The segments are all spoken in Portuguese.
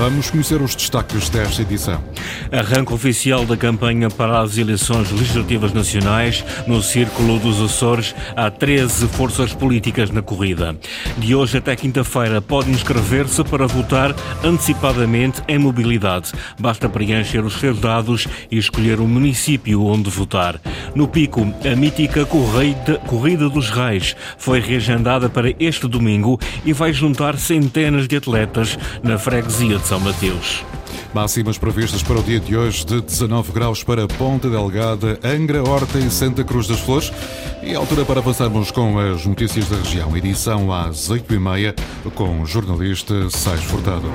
Vamos conhecer os destaques desta edição. Arranque oficial da campanha para as eleições legislativas nacionais no Círculo dos Açores. Há 13 forças políticas na corrida. De hoje até quinta-feira pode inscrever-se para votar antecipadamente em mobilidade. Basta preencher os seus dados e escolher o município onde votar. No Pico, a mítica Corrida dos Reis foi reagendada para este domingo e vai juntar centenas de atletas na freguesia de são Mateus. Máximas previstas para o dia de hoje de 19 graus para Ponta Delgada, Angra, Horta e Santa Cruz das Flores. E a altura para avançarmos com as notícias da região. Edição às 8h30 com o jornalista Sais Furtado.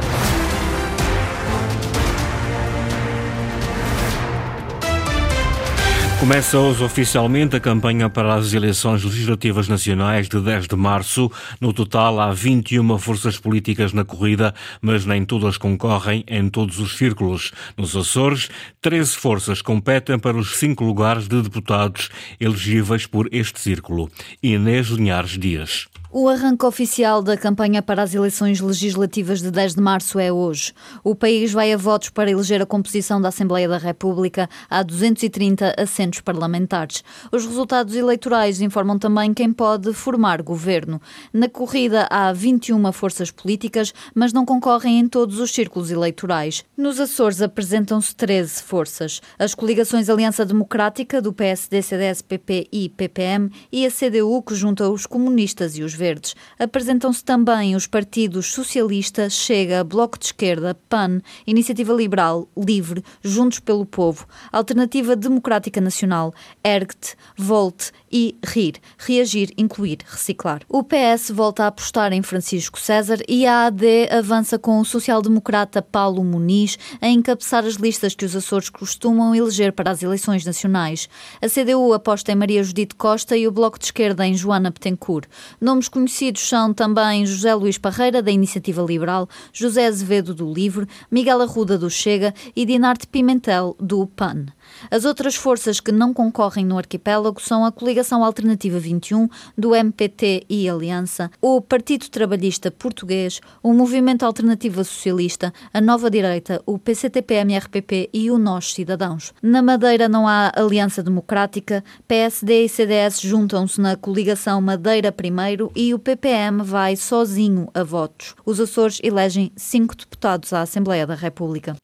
Começa hoje oficialmente a campanha para as eleições legislativas nacionais de 10 de março. No total, há 21 forças políticas na corrida, mas nem todas concorrem em todos os círculos. Nos Açores, 13 forças competem para os cinco lugares de deputados elegíveis por este círculo. Inês Linhares Dias. O arranque oficial da campanha para as eleições legislativas de 10 de março é hoje. O país vai a votos para eleger a composição da Assembleia da República. Há 230 assentos parlamentares. Os resultados eleitorais informam também quem pode formar governo. Na corrida há 21 forças políticas, mas não concorrem em todos os círculos eleitorais. Nos Açores apresentam-se 13 forças. As coligações Aliança Democrática, do PSD, CDS, PP e PPM e a CDU, que junta os comunistas e os verdes Verdes. Apresentam-se também os partidos Socialista, Chega, Bloco de Esquerda, PAN, Iniciativa Liberal, Livre, Juntos pelo Povo, Alternativa Democrática Nacional, ERGT, Volte e RIR, Reagir, Incluir, Reciclar. O PS volta a apostar em Francisco César e a AD avança com o social-democrata Paulo Muniz a encabeçar as listas que os Açores costumam eleger para as eleições nacionais. A CDU aposta em Maria Judite Costa e o Bloco de Esquerda em Joana Betancourt. Nomes conhecidos são também José Luís Parreira, da Iniciativa Liberal, José Azevedo, do Livre, Miguel Arruda, do Chega e Dinarte Pimentel, do PAN. As outras forças que não concorrem no arquipélago são a Coligação Alternativa 21, do MPT e Aliança, o Partido Trabalhista Português, o Movimento Alternativa Socialista, a Nova Direita, o PCTP-MRPP e o Nós Cidadãos. Na Madeira não há Aliança Democrática, PSD e CDS juntam-se na Coligação Madeira Primeiro e o PPM vai sozinho a votos. Os Açores elegem cinco deputados à Assembleia da República.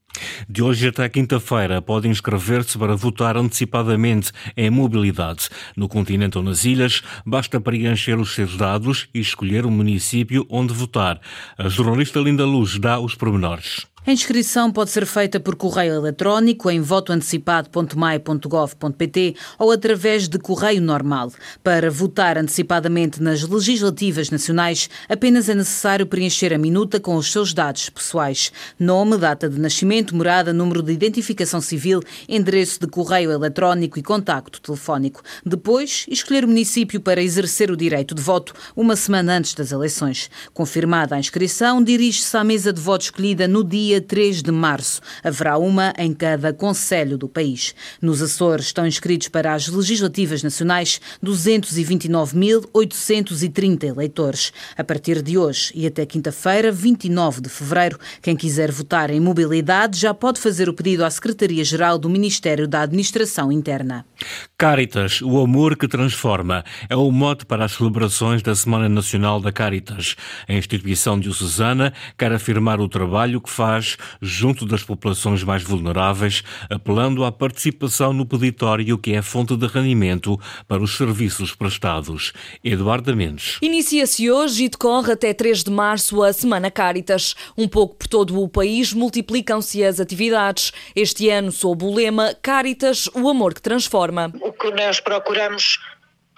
De hoje até quinta-feira pode inscrever-se para votar antecipadamente em mobilidade. No continente ou nas ilhas, basta preencher os seus dados e escolher o município onde votar. A jornalista Linda Luz dá os pormenores. A inscrição pode ser feita por correio eletrónico em votoantecipado.mai.gov.pt ou através de correio normal. Para votar antecipadamente nas legislativas nacionais, apenas é necessário preencher a minuta com os seus dados pessoais: nome, data de nascimento, morada, número de identificação civil, endereço de correio eletrónico e contacto telefónico. Depois, escolher o município para exercer o direito de voto uma semana antes das eleições. Confirmada a inscrição, dirige-se à mesa de voto escolhida no dia dia 3 de março. Haverá uma em cada conselho do país. Nos Açores estão inscritos para as legislativas nacionais 229.830 eleitores. A partir de hoje e até quinta-feira, 29 de fevereiro, quem quiser votar em mobilidade já pode fazer o pedido à Secretaria-Geral do Ministério da Administração Interna. Caritas, o amor que transforma, é o mote para as celebrações da Semana Nacional da Caritas. A instituição diocesana quer afirmar o trabalho que faz junto das populações mais vulneráveis, apelando à participação no peditório que é fonte de rendimento para os serviços prestados. Eduardo Mendes. Inicia-se hoje e decorre até 3 de março a Semana Caritas. Um pouco por todo o país multiplicam-se as atividades. Este ano, sob o lema Caritas, o amor que transforma. O que nós procuramos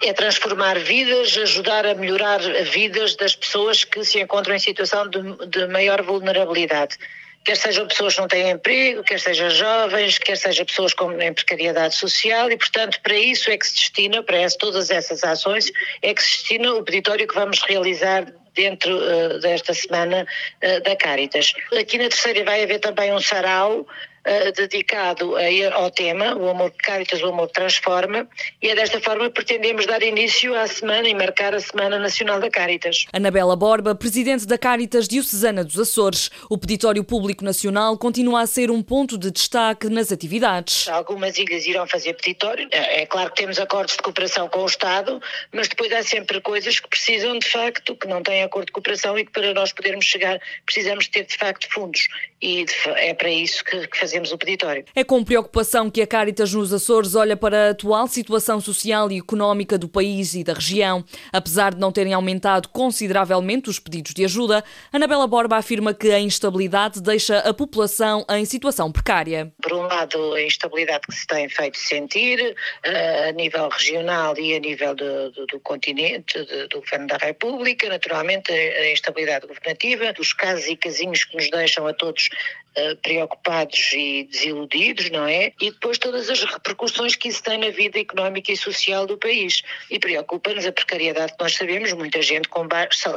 é transformar vidas, ajudar a melhorar vidas das pessoas que se encontram em situação de, de maior vulnerabilidade quer sejam pessoas que não têm emprego, quer sejam jovens, quer sejam pessoas com, em precariedade social e, portanto, para isso é que se destina, para essa, todas essas ações, é que se destina o peditório que vamos realizar dentro uh, desta semana uh, da Caritas. Aqui na terceira vai haver também um sarau uh, dedicado a, ao tema, o Amor Caritas, o Amor Transforma, e é desta forma que pretendemos dar início à semana e marcar a Semana Nacional da Caritas. Anabela Borba, presidente da Caritas Diocesana dos Açores. O Peditório Público Nacional continua a ser um ponto de destaque nas atividades. Algumas ilhas irão fazer peditório. É, é claro que temos acordos de cooperação com o Estado, mas depois há sempre coisas que precisam de facto, que não têm acordo de cooperação e que para nós podermos chegar precisamos ter de facto fundos. E é para isso que, que fazemos o peditório. É com preocupação que a Caritas nos Açores olha para a atual situação social e económica do país e da região. Apesar de não terem aumentado consideravelmente os pedidos de ajuda, Anabela Borba afirma que a instabilidade deixa a população em situação precária. Por um lado, a instabilidade que se tem feito sentir eh, a nível regional e a nível do, do, do continente, do, do Governo da República, naturalmente a instabilidade governativa, dos casos e casinhos que nos deixam a todos uh, preocupados e desiludidos, não é? E depois todas as repercussões que isso tem na vida económica e social do país. E preocupa-nos a precariedade que nós sabemos, muita gente com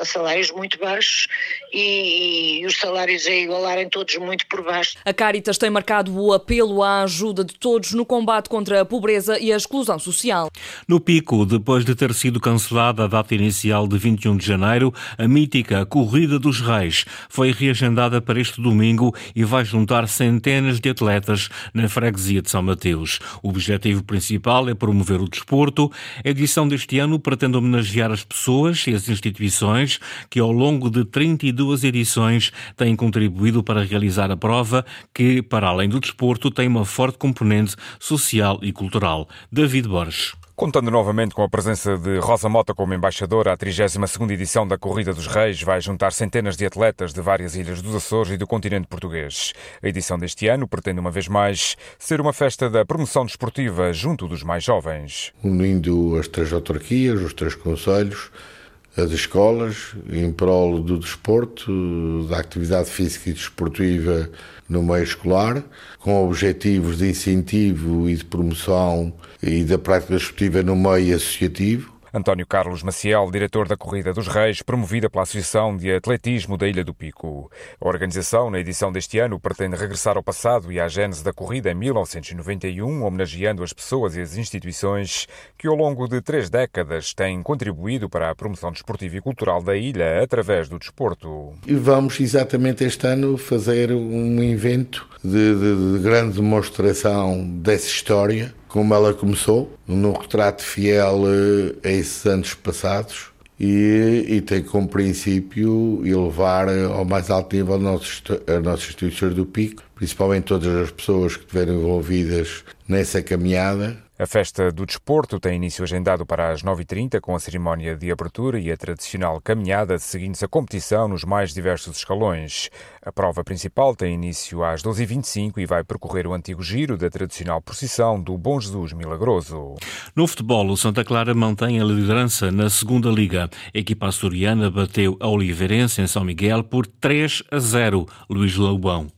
salários muito baixos e, e os salários a igualarem todos muito por baixo. A Caritas tem marcado o apelo à ajuda de todos no combate contra a pobreza e a exclusão social. No pico, depois de ter sido cancelada a data inicial de 21 de janeiro, a mítica Corrida dos Reis foi reagendada para este domingo e vai juntar centenas de atletas na freguesia de São Mateus. O objetivo principal é promover o desporto. A edição deste ano pretende homenagear as pessoas e as instituições que, ao longo de 32 edições, têm contribuído para realizar a prova, que, para além do desporto, tem uma forte componente social e cultural. David Borges. Contando novamente com a presença de Rosa Mota como embaixadora, a 32ª edição da Corrida dos Reis vai juntar centenas de atletas de várias ilhas dos Açores e do continente português. A edição deste ano pretende uma vez mais ser uma festa da promoção desportiva junto dos mais jovens. Unindo as três autarquias, os três conselhos, as escolas, em prol do desporto, da atividade física e desportiva no meio escolar, com objetivos de incentivo e de promoção e da prática desportiva no meio associativo António Carlos Maciel, diretor da Corrida dos Reis, promovida pela Associação de Atletismo da Ilha do Pico. A organização, na edição deste ano, pretende regressar ao passado e à gênese da corrida em 1991, homenageando as pessoas e as instituições que, ao longo de três décadas, têm contribuído para a promoção desportiva e cultural da ilha através do desporto. E vamos exatamente este ano fazer um evento de, de, de grande demonstração dessa história como ela começou, num retrato fiel eh, a esses anos passados e, e tem como princípio elevar ao mais alto nível as nossas instituições do pico, principalmente todas as pessoas que estiveram envolvidas nessa caminhada a festa do desporto tem início agendado para as 9h30, com a cerimónia de abertura e a tradicional caminhada, seguindo-se a competição nos mais diversos escalões. A prova principal tem início às 12h25 e vai percorrer o antigo giro da tradicional procissão do Bom Jesus Milagroso. No futebol, o Santa Clara mantém a liderança na segunda Liga. A equipa açoriana bateu a Oliveirense em São Miguel por 3 a 0. Luís Loubão.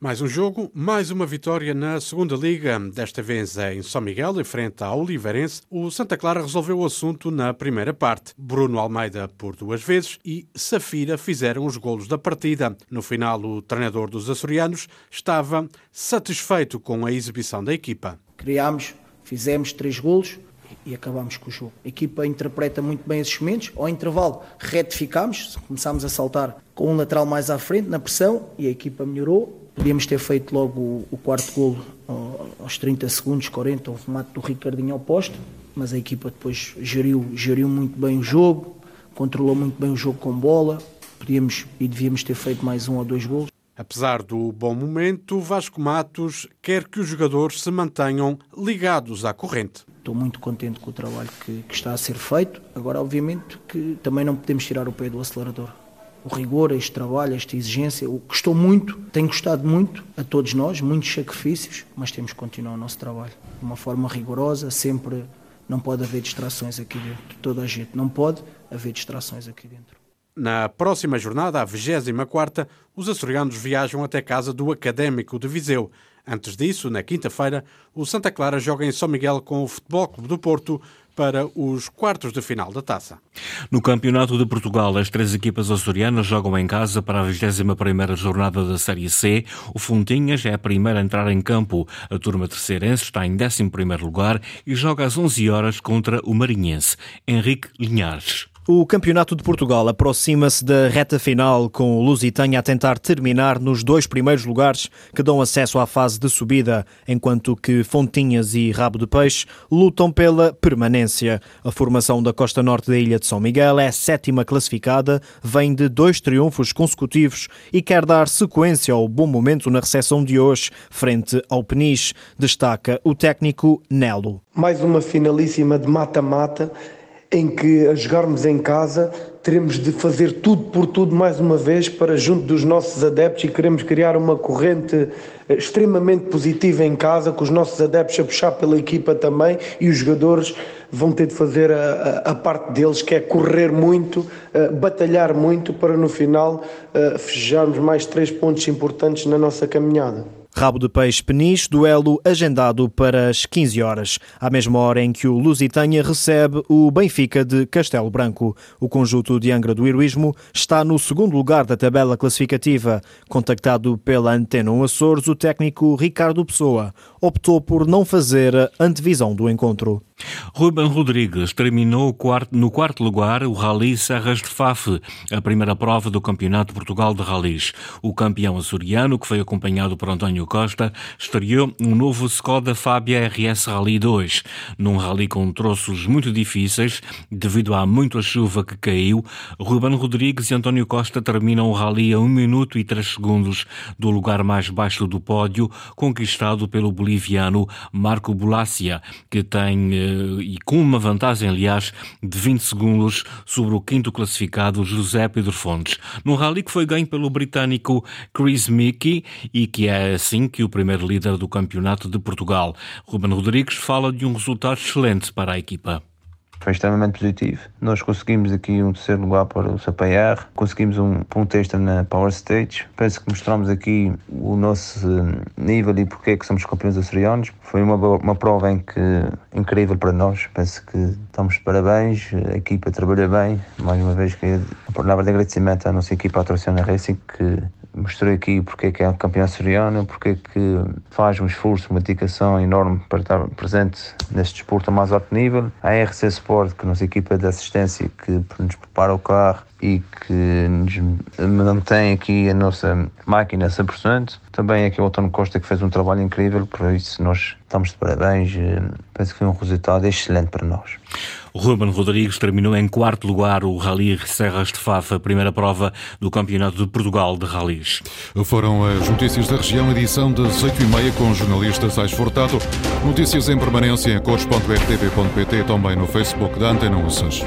Mais um jogo, mais uma vitória na segunda Liga. Desta vez é em São Miguel, em frente à Oliveirense. O Santa Clara resolveu o assunto na primeira parte. Bruno Almeida por duas vezes e Safira fizeram os golos da partida. No final, o treinador dos açorianos estava satisfeito com a exibição da equipa. Criámos, fizemos três golos e acabámos com o jogo. A equipa interpreta muito bem esses momentos. Ao intervalo, retificámos, começámos a saltar com um lateral mais à frente, na pressão, e a equipa melhorou Podíamos ter feito logo o, o quarto golo aos 30 segundos, 40, o remate do Ricardinho ao posto, mas a equipa depois geriu, geriu muito bem o jogo, controlou muito bem o jogo com bola, podíamos e devíamos ter feito mais um ou dois golos. Apesar do bom momento, Vasco Matos quer que os jogadores se mantenham ligados à corrente. Estou muito contente com o trabalho que, que está a ser feito. Agora, obviamente, que também não podemos tirar o pé do acelerador o rigor, este trabalho, esta exigência, o custou muito, tem custado muito a todos nós, muitos sacrifícios, mas temos que continuar o nosso trabalho de uma forma rigorosa, sempre não pode haver distrações aqui dentro. Toda a gente não pode haver distrações aqui dentro. Na próxima jornada, a 24 os açorianos viajam até casa do Académico de Viseu. Antes disso, na quinta-feira, o Santa Clara joga em São Miguel com o Futebol Clube do Porto para os quartos de final da taça. No Campeonato de Portugal, as três equipas açorianas jogam em casa para a 21ª jornada da Série C. O Fontinhas é a primeira a entrar em campo. A turma terceirense está em 11º lugar e joga às 11 horas contra o Marinhense. Henrique Linhares. O Campeonato de Portugal aproxima-se da reta final, com o Lusitânia a tentar terminar nos dois primeiros lugares que dão acesso à fase de subida, enquanto que Fontinhas e Rabo de Peixe lutam pela permanência. A formação da costa norte da ilha de São Miguel é sétima classificada, vem de dois triunfos consecutivos e quer dar sequência ao bom momento na recepção de hoje, frente ao Peniche, destaca o técnico Nelo. Mais uma finalíssima de mata-mata em que a jogarmos em casa teremos de fazer tudo por tudo mais uma vez para junto dos nossos adeptos e queremos criar uma corrente eh, extremamente positiva em casa, com os nossos adeptos a puxar pela equipa também e os jogadores vão ter de fazer a, a, a parte deles, que é correr muito, uh, batalhar muito para no final uh, fecharmos mais três pontos importantes na nossa caminhada. Rabo de Peixe Peniche, duelo agendado para as 15 horas, à mesma hora em que o Lusitânia recebe o Benfica de Castelo Branco. O conjunto de Angra do Heroísmo está no segundo lugar da tabela classificativa. Contactado pela Antena Açores, o técnico Ricardo Pessoa optou por não fazer a antevisão do encontro. Ruben Rodrigues terminou no quarto lugar o Rally Serras de Faf, a primeira prova do Campeonato de Portugal de Rallys. O campeão açoriano, que foi acompanhado por António Costa, estreou um novo Skoda Fabia RS Rally 2, num rally com troços muito difíceis, devido à muita chuva que caiu. Ruben Rodrigues e António Costa terminam o rally a 1 minuto e 3 segundos do lugar mais baixo do pódio, conquistado pelo boliviano Marco Bulácia, que tem eh, e com uma vantagem, aliás, de 20 segundos sobre o quinto classificado José Pedro Fontes, num rally que foi ganho pelo britânico Chris Mickey e que é assim que o primeiro líder do campeonato de Portugal. Ruben Rodrigues fala de um resultado excelente para a equipa foi extremamente positivo. Nós conseguimos aqui um terceiro lugar para o CPR, conseguimos um ponto extra na Power Stage. Penso que mostramos aqui o nosso eh, nível e porque é que somos campeões açorianos. Foi uma, uma prova em que, incrível para nós. Penso que estamos de parabéns, a equipa trabalha bem. Mais uma vez, que a palavra de agradecimento à nossa equipa, a Trociana Racing, que mostrou aqui porque é que é campeão açoriano, porque é que faz um esforço, uma dedicação enorme para estar presente neste desporto a mais alto nível. A RC Sport, que nossa equipa de assistência que nos prepara o carro e que nos mantém aqui a nossa máquina a 100%. Também aqui o António Costa que fez um trabalho incrível, por isso nós estamos de parabéns. Penso que foi um resultado excelente para nós. Ruben Rodrigues terminou em quarto lugar o Rally Serras de Fafa, primeira prova do Campeonato de Portugal de Rallys. Foram as notícias da região, edição das 8h30 com o jornalista Sais Furtado. Notícias em permanência em cores.rtp.pt também no Facebook da Antena Ussas.